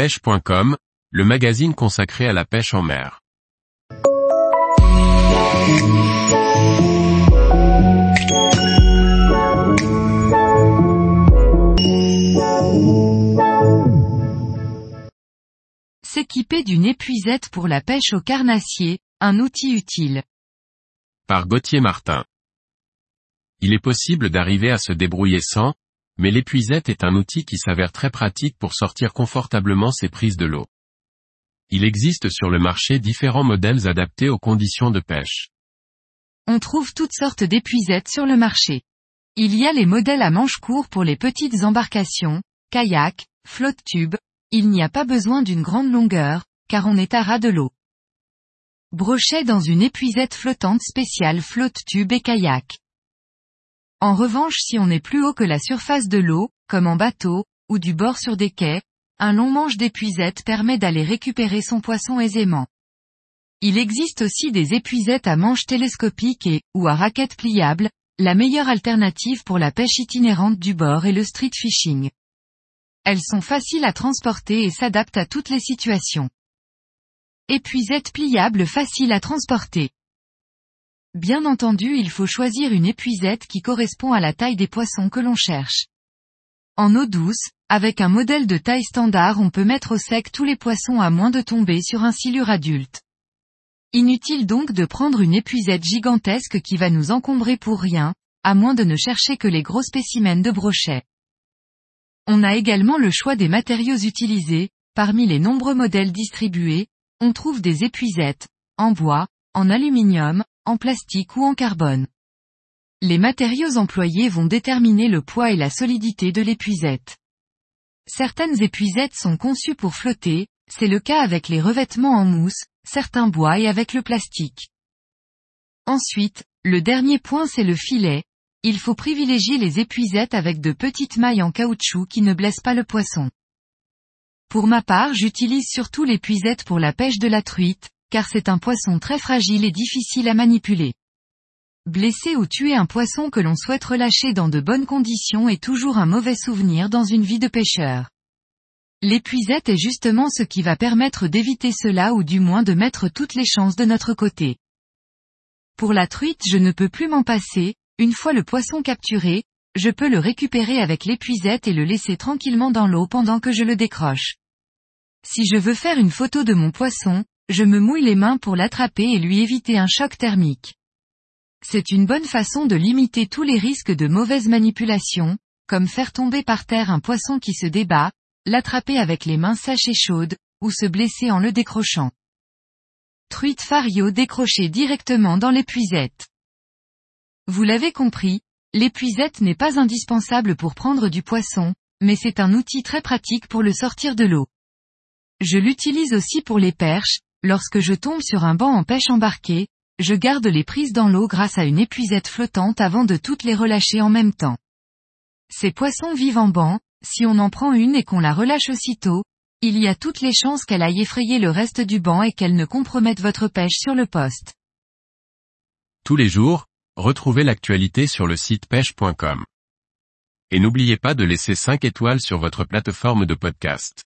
pêche.com, le magazine consacré à la pêche en mer. S'équiper d'une épuisette pour la pêche au carnassier, un outil utile. Par Gauthier Martin. Il est possible d'arriver à se débrouiller sans, mais l'épuisette est un outil qui s'avère très pratique pour sortir confortablement ses prises de l'eau. Il existe sur le marché différents modèles adaptés aux conditions de pêche. On trouve toutes sortes d'épuisettes sur le marché. Il y a les modèles à manches courts pour les petites embarcations, kayak, flotte tube, il n'y a pas besoin d'une grande longueur, car on est à ras de l'eau. Brochet dans une épuisette flottante spéciale flotte tube et kayak. En revanche si on est plus haut que la surface de l'eau, comme en bateau, ou du bord sur des quais, un long manche d'épuisette permet d'aller récupérer son poisson aisément. Il existe aussi des épuisettes à manches télescopiques et, ou à raquettes pliables, la meilleure alternative pour la pêche itinérante du bord et le street fishing. Elles sont faciles à transporter et s'adaptent à toutes les situations. Épuisette pliable facile à transporter. Bien entendu il faut choisir une épuisette qui correspond à la taille des poissons que l'on cherche. En eau douce, avec un modèle de taille standard on peut mettre au sec tous les poissons à moins de tomber sur un silure adulte. Inutile donc de prendre une épuisette gigantesque qui va nous encombrer pour rien, à moins de ne chercher que les gros spécimens de brochet. On a également le choix des matériaux utilisés, parmi les nombreux modèles distribués, on trouve des épuisettes, en bois, en aluminium, en plastique ou en carbone. Les matériaux employés vont déterminer le poids et la solidité de l'épuisette. Certaines épuisettes sont conçues pour flotter, c'est le cas avec les revêtements en mousse, certains bois et avec le plastique. Ensuite, le dernier point c'est le filet, il faut privilégier les épuisettes avec de petites mailles en caoutchouc qui ne blessent pas le poisson. Pour ma part j'utilise surtout l'épuisette pour la pêche de la truite, car c'est un poisson très fragile et difficile à manipuler. Blesser ou tuer un poisson que l'on souhaite relâcher dans de bonnes conditions est toujours un mauvais souvenir dans une vie de pêcheur. L'épuisette est justement ce qui va permettre d'éviter cela ou du moins de mettre toutes les chances de notre côté. Pour la truite je ne peux plus m'en passer, une fois le poisson capturé, je peux le récupérer avec l'épuisette et le laisser tranquillement dans l'eau pendant que je le décroche. Si je veux faire une photo de mon poisson, je me mouille les mains pour l'attraper et lui éviter un choc thermique. C'est une bonne façon de limiter tous les risques de mauvaise manipulation, comme faire tomber par terre un poisson qui se débat, l'attraper avec les mains sèches et chaudes, ou se blesser en le décrochant. Truite fario décrochée directement dans l'épuisette. Vous l'avez compris, l'épuisette n'est pas indispensable pour prendre du poisson, mais c'est un outil très pratique pour le sortir de l'eau. Je l'utilise aussi pour les perches, Lorsque je tombe sur un banc en pêche embarquée, je garde les prises dans l'eau grâce à une épuisette flottante avant de toutes les relâcher en même temps. Ces poissons vivent en banc, si on en prend une et qu'on la relâche aussitôt, il y a toutes les chances qu'elle aille effrayer le reste du banc et qu'elle ne compromette votre pêche sur le poste. Tous les jours, retrouvez l'actualité sur le site pêche.com. Et n'oubliez pas de laisser 5 étoiles sur votre plateforme de podcast.